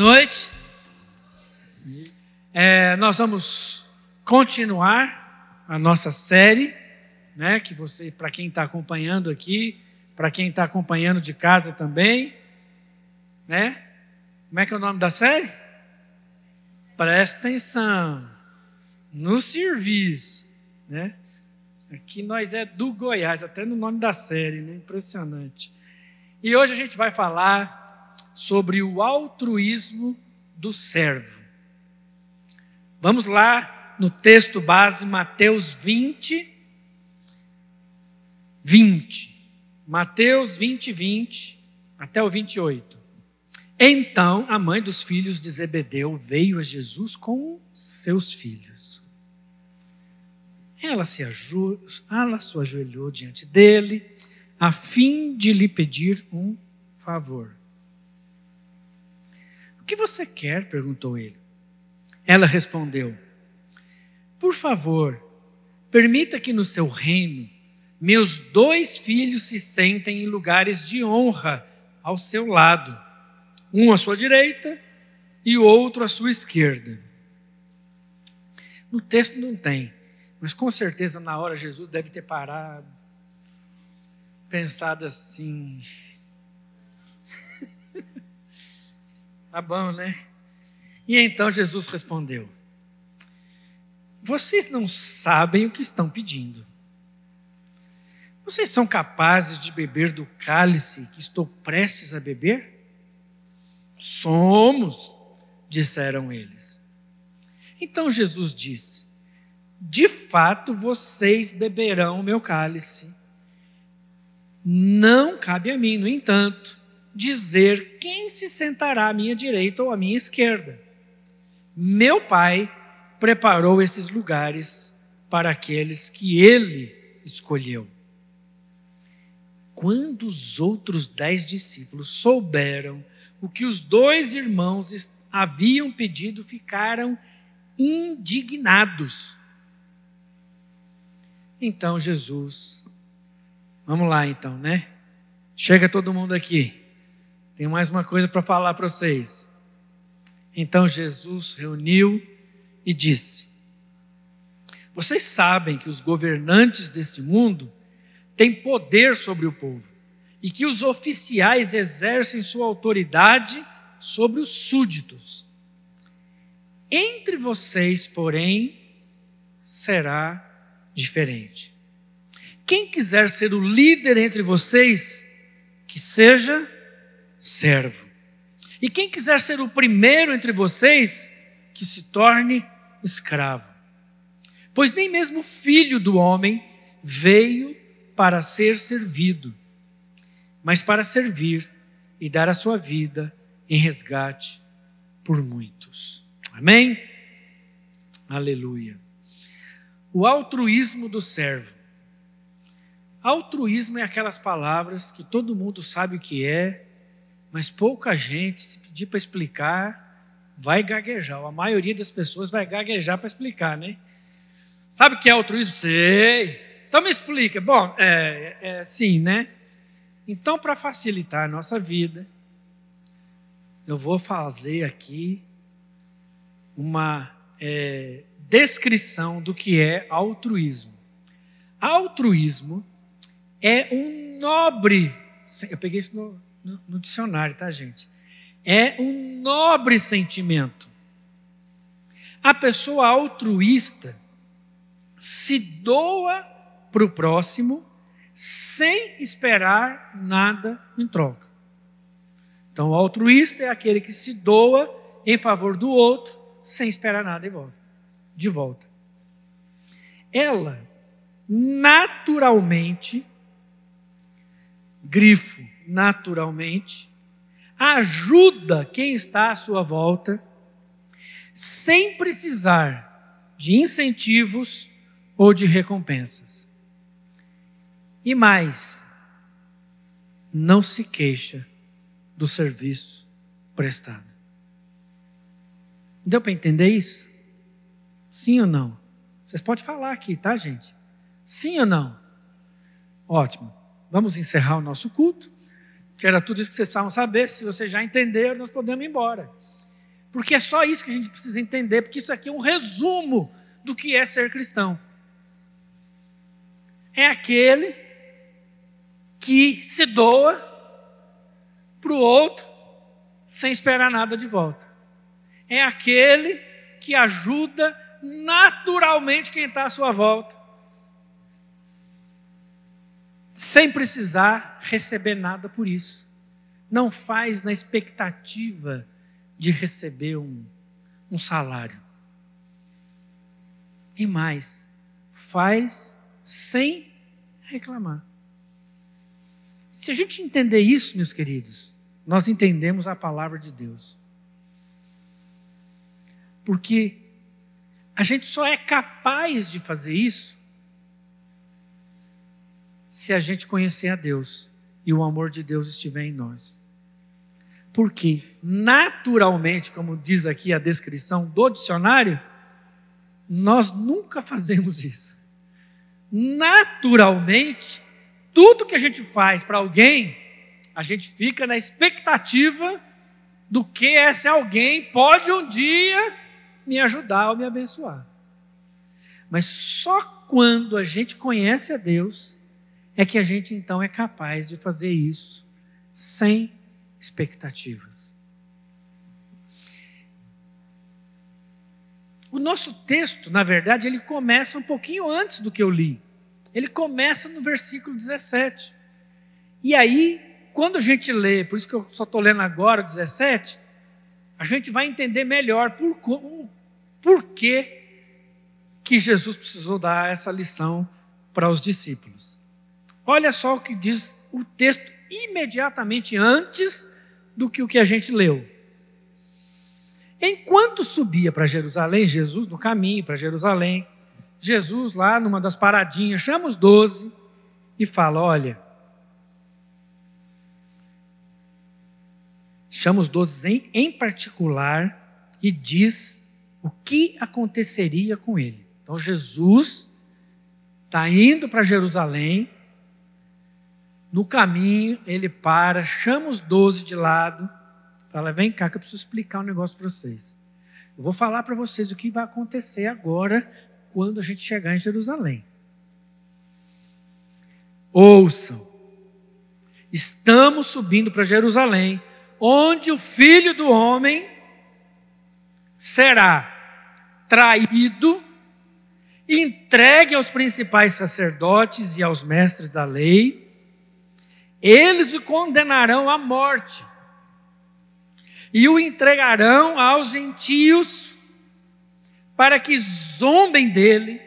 Noite. É, nós vamos continuar a nossa série, né? Que você, para quem está acompanhando aqui, para quem está acompanhando de casa também, né? Como é que é o nome da série? Presta atenção no serviço, né? Aqui nós é do Goiás, até no nome da série, né? Impressionante. E hoje a gente vai falar sobre o altruísmo do servo. Vamos lá no texto base, Mateus 20, 20. Mateus 20, 20 até o 28. Então a mãe dos filhos de Zebedeu veio a Jesus com seus filhos. Ela se, ela se ajoelhou diante dele, a fim de lhe pedir um favor que você quer? perguntou ele. Ela respondeu: Por favor, permita que no seu reino meus dois filhos se sentem em lugares de honra ao seu lado, um à sua direita e o outro à sua esquerda. No texto não tem, mas com certeza na hora Jesus deve ter parado, pensado assim: Tá bom, né? E então Jesus respondeu: Vocês não sabem o que estão pedindo. Vocês são capazes de beber do cálice que estou prestes a beber? Somos, disseram eles. Então Jesus disse: De fato vocês beberão o meu cálice. Não cabe a mim, no entanto, dizer quem se sentará à minha direita ou à minha esquerda. Meu Pai preparou esses lugares para aqueles que ele escolheu. Quando os outros dez discípulos souberam o que os dois irmãos haviam pedido, ficaram indignados. Então Jesus, vamos lá então, né? Chega todo mundo aqui. Tenho mais uma coisa para falar para vocês. Então Jesus reuniu e disse: Vocês sabem que os governantes desse mundo têm poder sobre o povo e que os oficiais exercem sua autoridade sobre os súditos. Entre vocês, porém, será diferente. Quem quiser ser o líder entre vocês, que seja servo. E quem quiser ser o primeiro entre vocês, que se torne escravo. Pois nem mesmo o filho do homem veio para ser servido, mas para servir e dar a sua vida em resgate por muitos. Amém? Aleluia. O altruísmo do servo. Altruísmo é aquelas palavras que todo mundo sabe o que é, mas pouca gente, se pedir para explicar, vai gaguejar. A maioria das pessoas vai gaguejar para explicar, né? Sabe o que é altruísmo? Sei. Então me explica. Bom, é, é assim, né? Então, para facilitar a nossa vida, eu vou fazer aqui uma é, descrição do que é altruísmo. Altruísmo é um nobre. Eu peguei isso no, no, no dicionário, tá, gente? É um nobre sentimento. A pessoa altruísta se doa para o próximo sem esperar nada em troca. Então, o altruísta é aquele que se doa em favor do outro sem esperar nada de volta. De volta. Ela naturalmente, grifo, naturalmente, ajuda quem está à sua volta, sem precisar de incentivos ou de recompensas. E mais, não se queixa do serviço prestado. Deu para entender isso? Sim ou não? Vocês podem falar aqui, tá, gente? Sim ou não? Ótimo. Vamos encerrar o nosso culto. Que era tudo isso que vocês precisavam saber. Se vocês já entenderam, nós podemos ir embora. Porque é só isso que a gente precisa entender, porque isso aqui é um resumo do que é ser cristão. É aquele que se doa para o outro sem esperar nada de volta. É aquele que ajuda naturalmente quem está à sua volta, sem precisar receber nada por isso. Não faz na expectativa de receber um, um salário. E mais, faz sem reclamar. Se a gente entender isso, meus queridos, nós entendemos a palavra de Deus. Porque a gente só é capaz de fazer isso se a gente conhecer a Deus e o amor de Deus estiver em nós. Porque, naturalmente, como diz aqui a descrição do dicionário, nós nunca fazemos isso. Naturalmente, tudo que a gente faz para alguém, a gente fica na expectativa do que esse alguém pode um dia me ajudar ou me abençoar. Mas só quando a gente conhece a Deus é que a gente então é capaz de fazer isso sem expectativas. O nosso texto, na verdade, ele começa um pouquinho antes do que eu li. Ele começa no versículo 17. E aí, quando a gente lê, por isso que eu só estou lendo agora o 17, a gente vai entender melhor por, por que, que Jesus precisou dar essa lição para os discípulos. Olha só o que diz o texto imediatamente antes do que o que a gente leu. Enquanto subia para Jerusalém, Jesus no caminho para Jerusalém, Jesus lá numa das paradinhas chama os doze e fala: Olha, chama os doze em, em particular e diz o que aconteceria com ele. Então Jesus está indo para Jerusalém no caminho, ele para, chama os doze de lado, fala: vem cá que eu preciso explicar um negócio para vocês. Eu vou falar para vocês o que vai acontecer agora quando a gente chegar em Jerusalém. Ouçam, estamos subindo para Jerusalém, onde o filho do homem será traído, entregue aos principais sacerdotes e aos mestres da lei eles o condenarão à morte e o entregarão aos gentios para que zombem dele,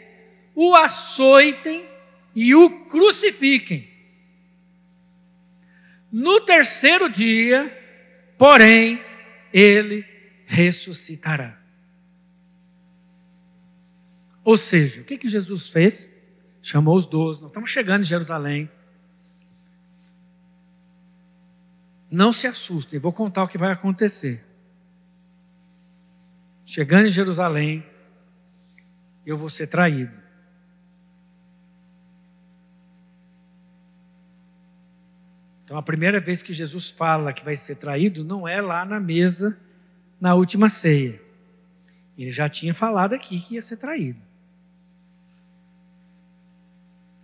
o açoitem e o crucifiquem. No terceiro dia, porém, ele ressuscitará. Ou seja, o que, que Jesus fez? Chamou os doze, nós estamos chegando em Jerusalém. Não se assustem, vou contar o que vai acontecer. Chegando em Jerusalém, eu vou ser traído. Então, a primeira vez que Jesus fala que vai ser traído não é lá na mesa, na última ceia. Ele já tinha falado aqui que ia ser traído.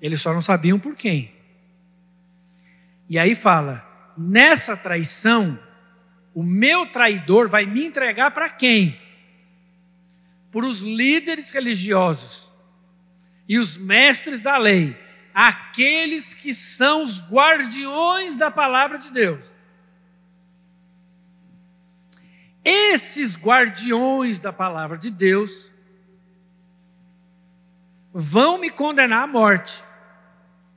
Eles só não sabiam por quem. E aí fala: nessa traição, o meu traidor vai me entregar para quem? Para os líderes religiosos e os mestres da lei, aqueles que são os guardiões da palavra de Deus. Esses guardiões da palavra de Deus vão me condenar à morte,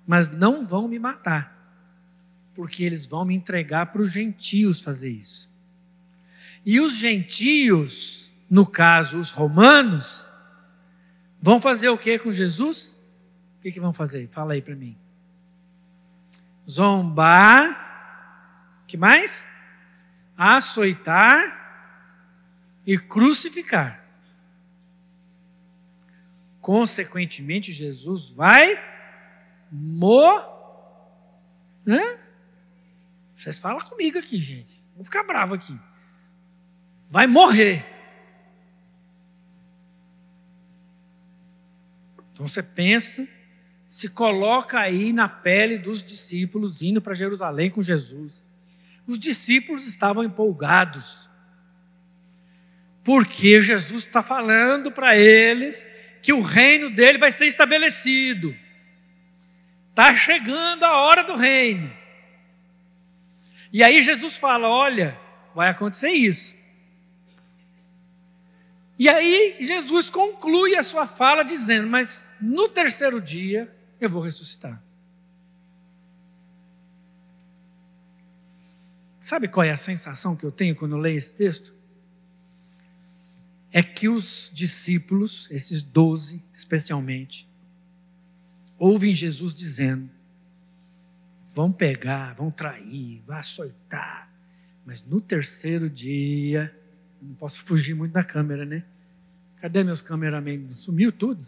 mas não vão me matar porque eles vão me entregar para os gentios fazer isso. E os gentios, no caso os romanos, vão fazer o que com Jesus? O que, que vão fazer? Fala aí para mim. Zombar, que mais? Açoitar e crucificar. Consequentemente, Jesus vai morrer Vocês falam comigo aqui, gente. Vou ficar bravo aqui. Vai morrer. Então você pensa, se coloca aí na pele dos discípulos indo para Jerusalém com Jesus. Os discípulos estavam empolgados, porque Jesus está falando para eles que o reino dele vai ser estabelecido. Está chegando a hora do reino. E aí Jesus fala: olha, vai acontecer isso. E aí Jesus conclui a sua fala dizendo: Mas no terceiro dia eu vou ressuscitar. Sabe qual é a sensação que eu tenho quando eu leio esse texto? É que os discípulos, esses doze especialmente, ouvem Jesus dizendo: vão pegar, vão trair, vão açoitar, mas no terceiro dia, não posso fugir muito da câmera, né? Cadê meus cameramen? Sumiu tudo.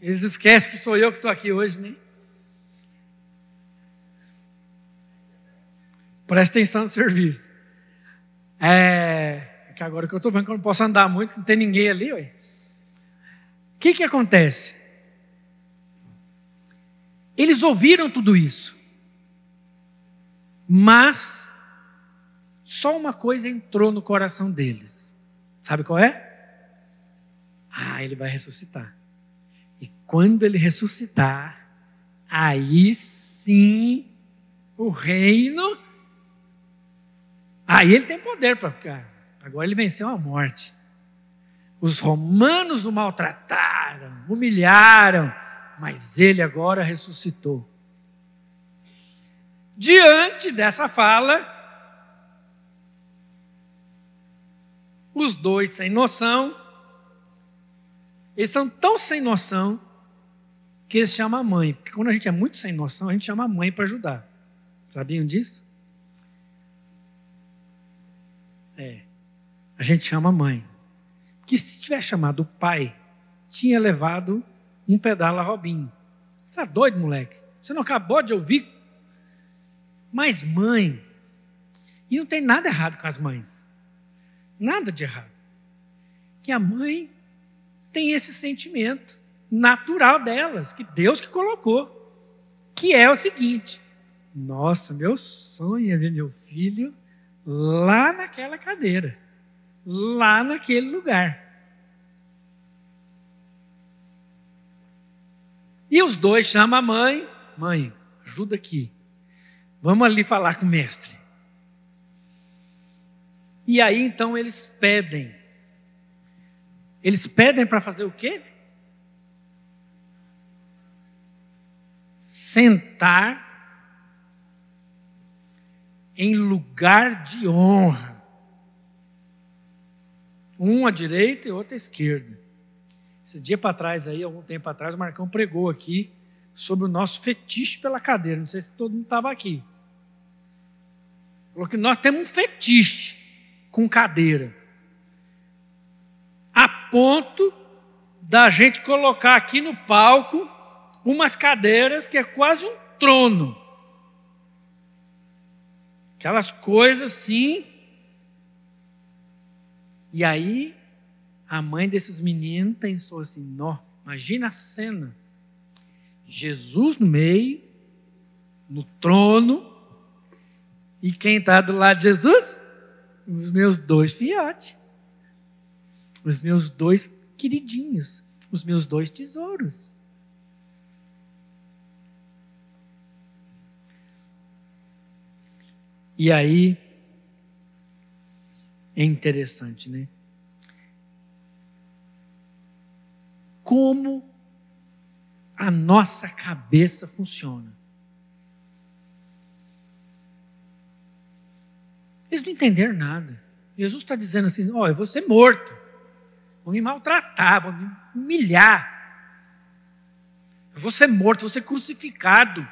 Eles esquecem que sou eu que estou aqui hoje, né? Presta atenção no serviço. É, que agora que eu estou vendo que eu não posso andar muito, que não tem ninguém ali, ué. O que, que acontece? Eles ouviram tudo isso, mas só uma coisa entrou no coração deles. Sabe qual é? Ah, ele vai ressuscitar. E quando ele ressuscitar, aí sim o reino Aí ele tem poder para ficar. Agora ele venceu a morte. Os romanos o maltrataram, humilharam, mas ele agora ressuscitou. Diante dessa fala, os dois sem noção, eles são tão sem noção que eles chamam a mãe. Porque quando a gente é muito sem noção, a gente chama a mãe para ajudar. Sabiam disso? É. A gente chama mãe. Que se tivesse chamado o pai, tinha levado um pedala Robinho. Você é doido, moleque? Você não acabou de ouvir? Mas mãe, e não tem nada errado com as mães. Nada de errado. Que a mãe tem esse sentimento natural delas, que Deus que colocou. Que é o seguinte: nossa, meu sonho é ver meu filho lá naquela cadeira, lá naquele lugar. E os dois chamam a mãe, mãe, ajuda aqui. Vamos ali falar com o mestre. E aí então eles pedem. Eles pedem para fazer o quê? Sentar em lugar de honra. Um à direita e outro à esquerda. Esse dia para trás aí, algum tempo atrás, o Marcão pregou aqui sobre o nosso fetiche pela cadeira. Não sei se todo mundo estava aqui. Falou que nós temos um fetiche com cadeira. A ponto da gente colocar aqui no palco umas cadeiras que é quase um trono. Aquelas coisas assim. E aí, a mãe desses meninos pensou assim: Nó, imagina a cena. Jesus no meio, no trono, e quem está do lado de Jesus? Os meus dois fiotes, os meus dois queridinhos, os meus dois tesouros. E aí é interessante, né? Como a nossa cabeça funciona. Eles não entenderam nada. Jesus está dizendo assim: ó, oh, eu vou ser morto, vou me maltratar, vou me humilhar, eu vou ser morto, vou ser crucificado.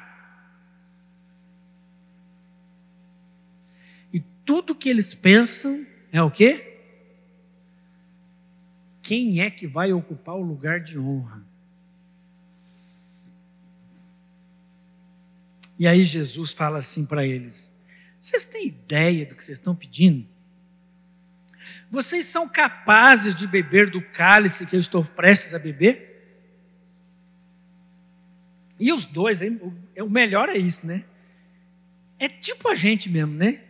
tudo que eles pensam é o quê? Quem é que vai ocupar o lugar de honra? E aí Jesus fala assim para eles: Vocês têm ideia do que vocês estão pedindo? Vocês são capazes de beber do cálice que eu estou prestes a beber? E os dois, o melhor é isso, né? É tipo a gente mesmo, né?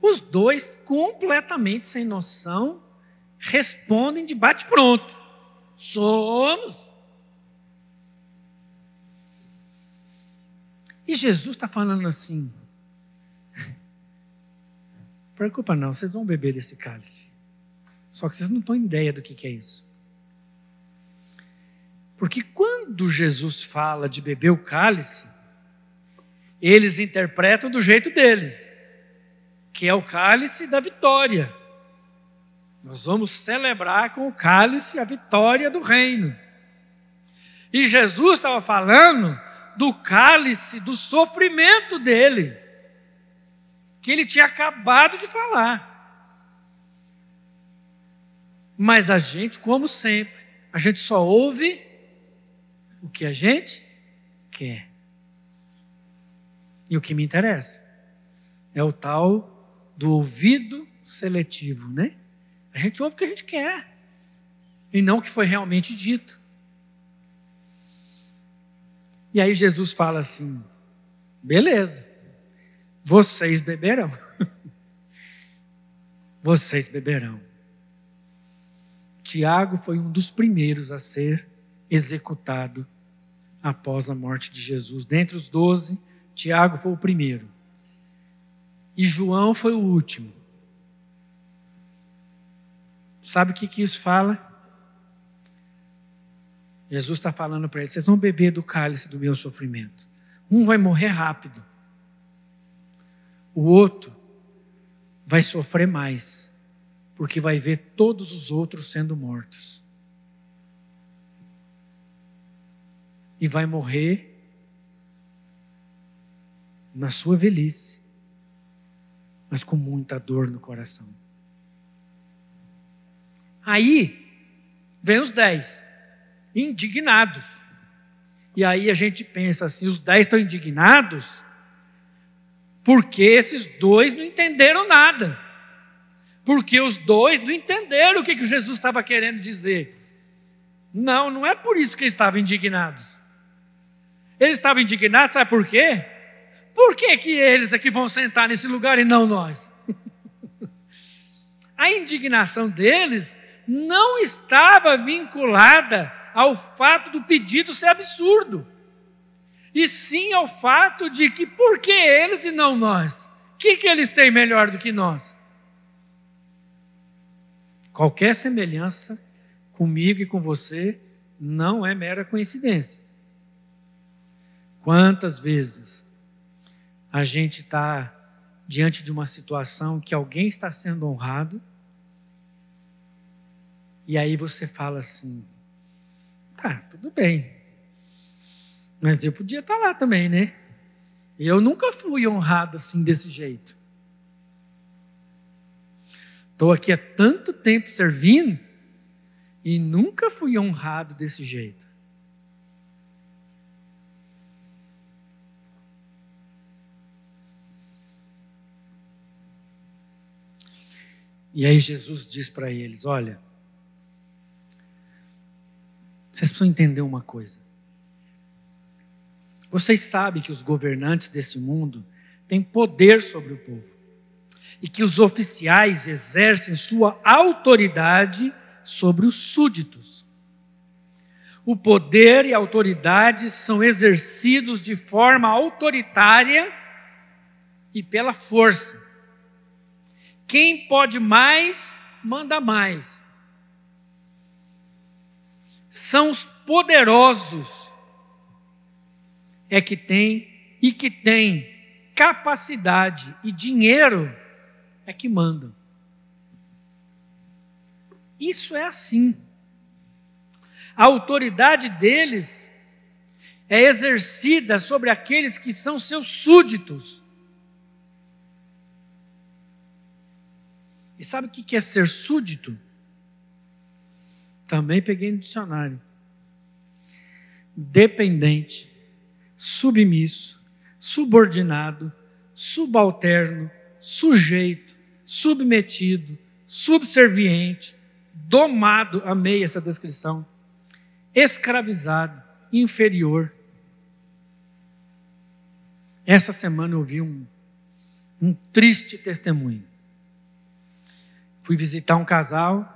Os dois, completamente sem noção, respondem de bate-pronto: Somos. E Jesus está falando assim: Preocupa não, vocês vão beber desse cálice. Só que vocês não têm ideia do que, que é isso. Porque quando Jesus fala de beber o cálice, eles interpretam do jeito deles, que é o cálice da vitória. Nós vamos celebrar com o cálice a vitória do reino. E Jesus estava falando do cálice do sofrimento dele, que ele tinha acabado de falar. Mas a gente, como sempre, a gente só ouve o que a gente quer. E o que me interessa é o tal do ouvido seletivo, né? A gente ouve o que a gente quer e não o que foi realmente dito. E aí Jesus fala assim: beleza, vocês beberão. vocês beberão. Tiago foi um dos primeiros a ser executado após a morte de Jesus. Dentre os doze, Tiago foi o primeiro. E João foi o último. Sabe o que, que isso fala? Jesus está falando para eles: vocês vão beber do cálice do meu sofrimento. Um vai morrer rápido, o outro vai sofrer mais, porque vai ver todos os outros sendo mortos. E vai morrer na sua velhice, mas com muita dor no coração. Aí vem os dez indignados. E aí a gente pensa assim: os dez estão indignados porque esses dois não entenderam nada. Porque os dois não entenderam o que, que Jesus estava querendo dizer. Não, não é por isso que eles estavam indignados. Eles estavam indignados, sabe por quê? Por que, que eles é que vão sentar nesse lugar e não nós? A indignação deles não estava vinculada ao fato do pedido ser absurdo, e sim ao fato de que por que eles e não nós? O que, que eles têm melhor do que nós? Qualquer semelhança comigo e com você não é mera coincidência. Quantas vezes a gente está diante de uma situação que alguém está sendo honrado, e aí você fala assim: Tá, tudo bem. Mas eu podia estar lá também, né? Eu nunca fui honrado assim desse jeito. Estou aqui há tanto tempo servindo e nunca fui honrado desse jeito. E aí Jesus diz para eles: Olha, vocês precisam entender uma coisa. Vocês sabem que os governantes desse mundo têm poder sobre o povo e que os oficiais exercem sua autoridade sobre os súditos. O poder e a autoridade são exercidos de forma autoritária e pela força. Quem pode mais, manda mais são os poderosos é que tem e que tem capacidade e dinheiro é que mandam. Isso é assim. A autoridade deles é exercida sobre aqueles que são seus súditos. E sabe o que é ser súdito? Também peguei no dicionário. Dependente, submisso, subordinado, subalterno, sujeito, submetido, subserviente, domado, amei essa descrição, escravizado, inferior. Essa semana eu vi um, um triste testemunho. Fui visitar um casal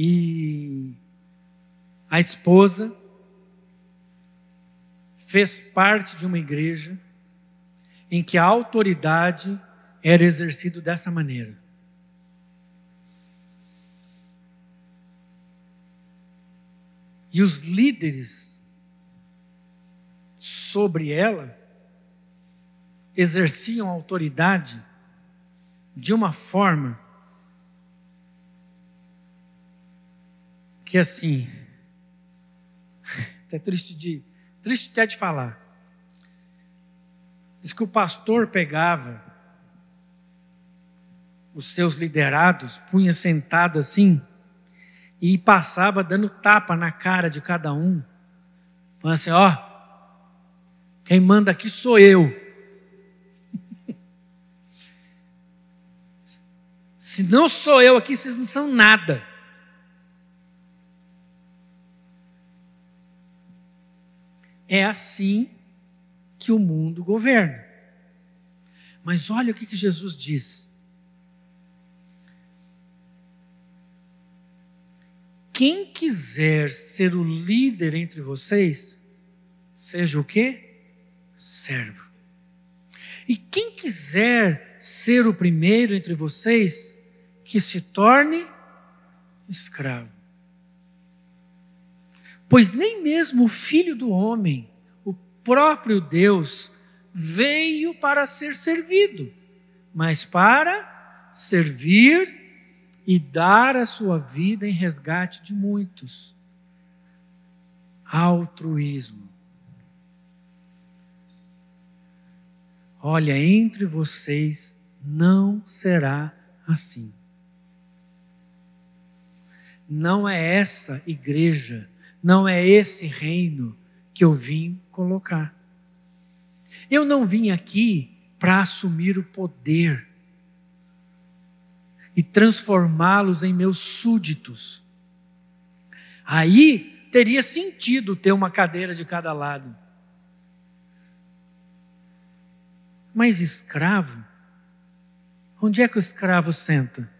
e a esposa fez parte de uma igreja em que a autoridade era exercida dessa maneira. E os líderes sobre ela exerciam autoridade de uma forma que assim é triste de triste até de falar. Diz que o pastor pegava os seus liderados, punha sentado assim e passava dando tapa na cara de cada um, falando assim: ó, quem manda aqui sou eu. Se não sou eu aqui, vocês não são nada. É assim que o mundo governa. Mas olha o que, que Jesus diz. Quem quiser ser o líder entre vocês, seja o quê? Servo. E quem quiser ser o primeiro entre vocês, que se torne escravo. Pois nem mesmo o filho do homem, o próprio Deus, veio para ser servido, mas para servir e dar a sua vida em resgate de muitos. Altruísmo. Olha, entre vocês não será assim. Não é essa igreja não é esse reino que eu vim colocar. Eu não vim aqui para assumir o poder e transformá-los em meus súditos. Aí teria sentido ter uma cadeira de cada lado. Mas escravo, onde é que o escravo senta?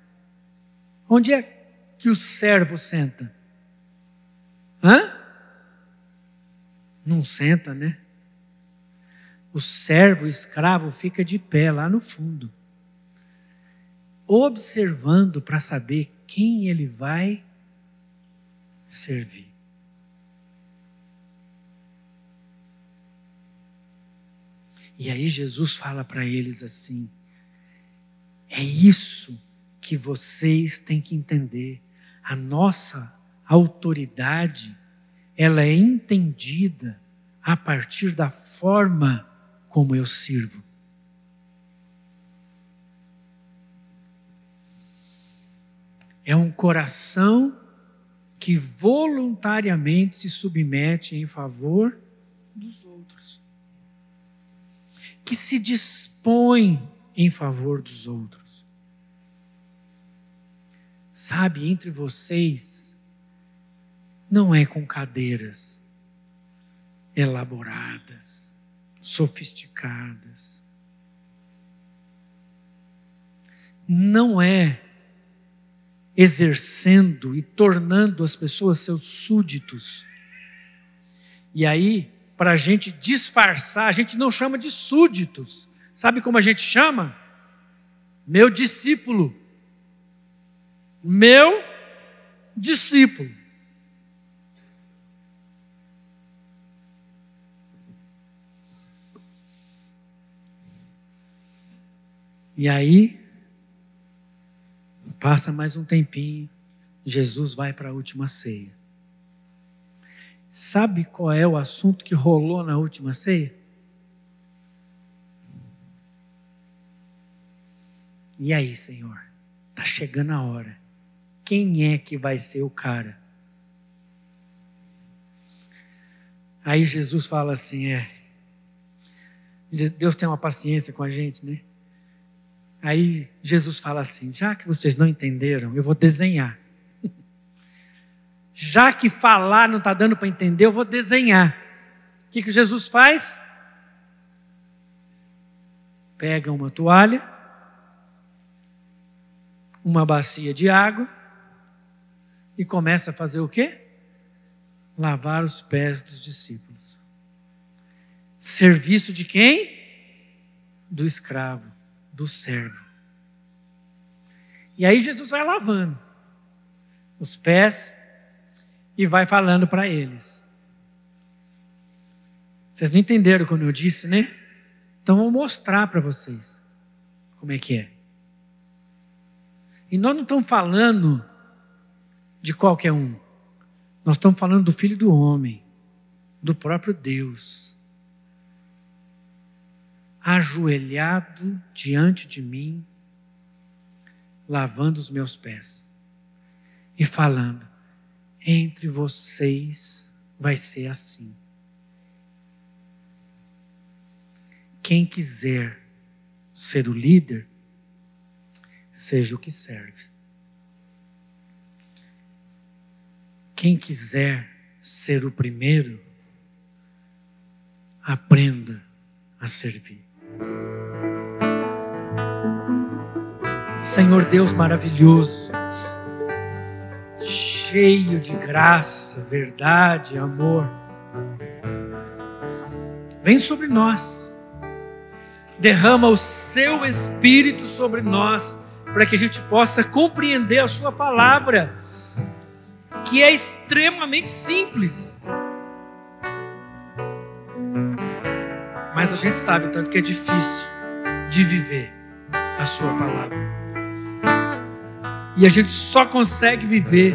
Onde é que o servo senta? Hã? Não senta, né? O servo, o escravo, fica de pé lá no fundo, observando para saber quem ele vai servir. E aí Jesus fala para eles assim: é isso que vocês têm que entender. A nossa autoridade, ela é entendida a partir da forma como eu sirvo. É um coração que voluntariamente se submete em favor dos outros, que se dispõe em favor dos outros. Sabe, entre vocês não é com cadeiras elaboradas, sofisticadas. Não é exercendo e tornando as pessoas seus súditos. E aí, para a gente disfarçar, a gente não chama de súditos. Sabe como a gente chama? Meu discípulo. Meu discípulo. E aí, passa mais um tempinho, Jesus vai para a última ceia. Sabe qual é o assunto que rolou na última ceia? E aí, Senhor? Está chegando a hora. Quem é que vai ser o cara? Aí Jesus fala assim: é. Deus tem uma paciência com a gente, né? Aí Jesus fala assim: já que vocês não entenderam, eu vou desenhar. Já que falar não está dando para entender, eu vou desenhar. O que, que Jesus faz? Pega uma toalha, uma bacia de água e começa a fazer o quê? Lavar os pés dos discípulos. Serviço de quem? Do escravo, do servo. E aí Jesus vai lavando os pés e vai falando para eles. Vocês não entenderam quando eu disse, né? Então vou mostrar para vocês como é que é. E nós não estamos falando de qualquer um. Nós estamos falando do Filho do Homem, do próprio Deus, ajoelhado diante de mim, lavando os meus pés e falando: entre vocês vai ser assim. Quem quiser ser o líder, seja o que serve. Quem quiser ser o primeiro, aprenda a servir. Senhor Deus maravilhoso, cheio de graça, verdade, amor. Vem sobre nós, derrama o seu Espírito sobre nós, para que a gente possa compreender a Sua palavra, que é extremamente simples. Mas a gente sabe o tanto que é difícil de viver a Sua palavra. E a gente só consegue viver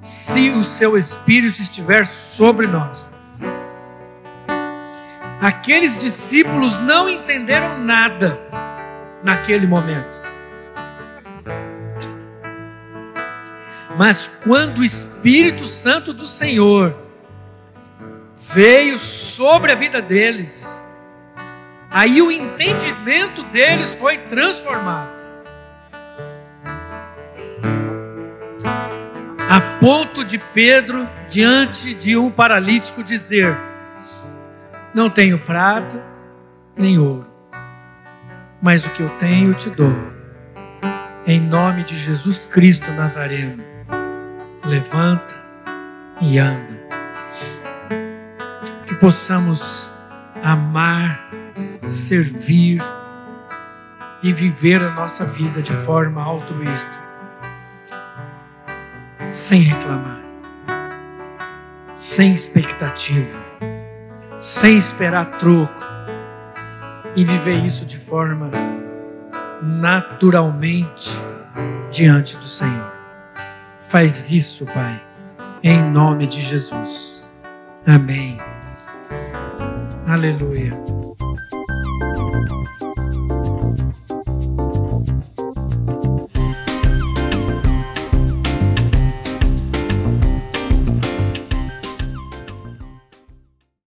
se o seu Espírito estiver sobre nós. Aqueles discípulos não entenderam nada naquele momento. Mas quando o Espírito Santo do Senhor veio sobre a vida deles, aí o entendimento deles foi transformado. a ponto de Pedro, diante de um paralítico, dizer: Não tenho prata nem ouro, mas o que eu tenho eu te dou. Em nome de Jesus Cristo Nazareno, levanta e anda. Que possamos amar, servir e viver a nossa vida de forma altruísta sem reclamar, sem expectativa, sem esperar troco e viver isso de forma naturalmente diante do Senhor. Faz isso, Pai, em nome de Jesus. Amém. Aleluia.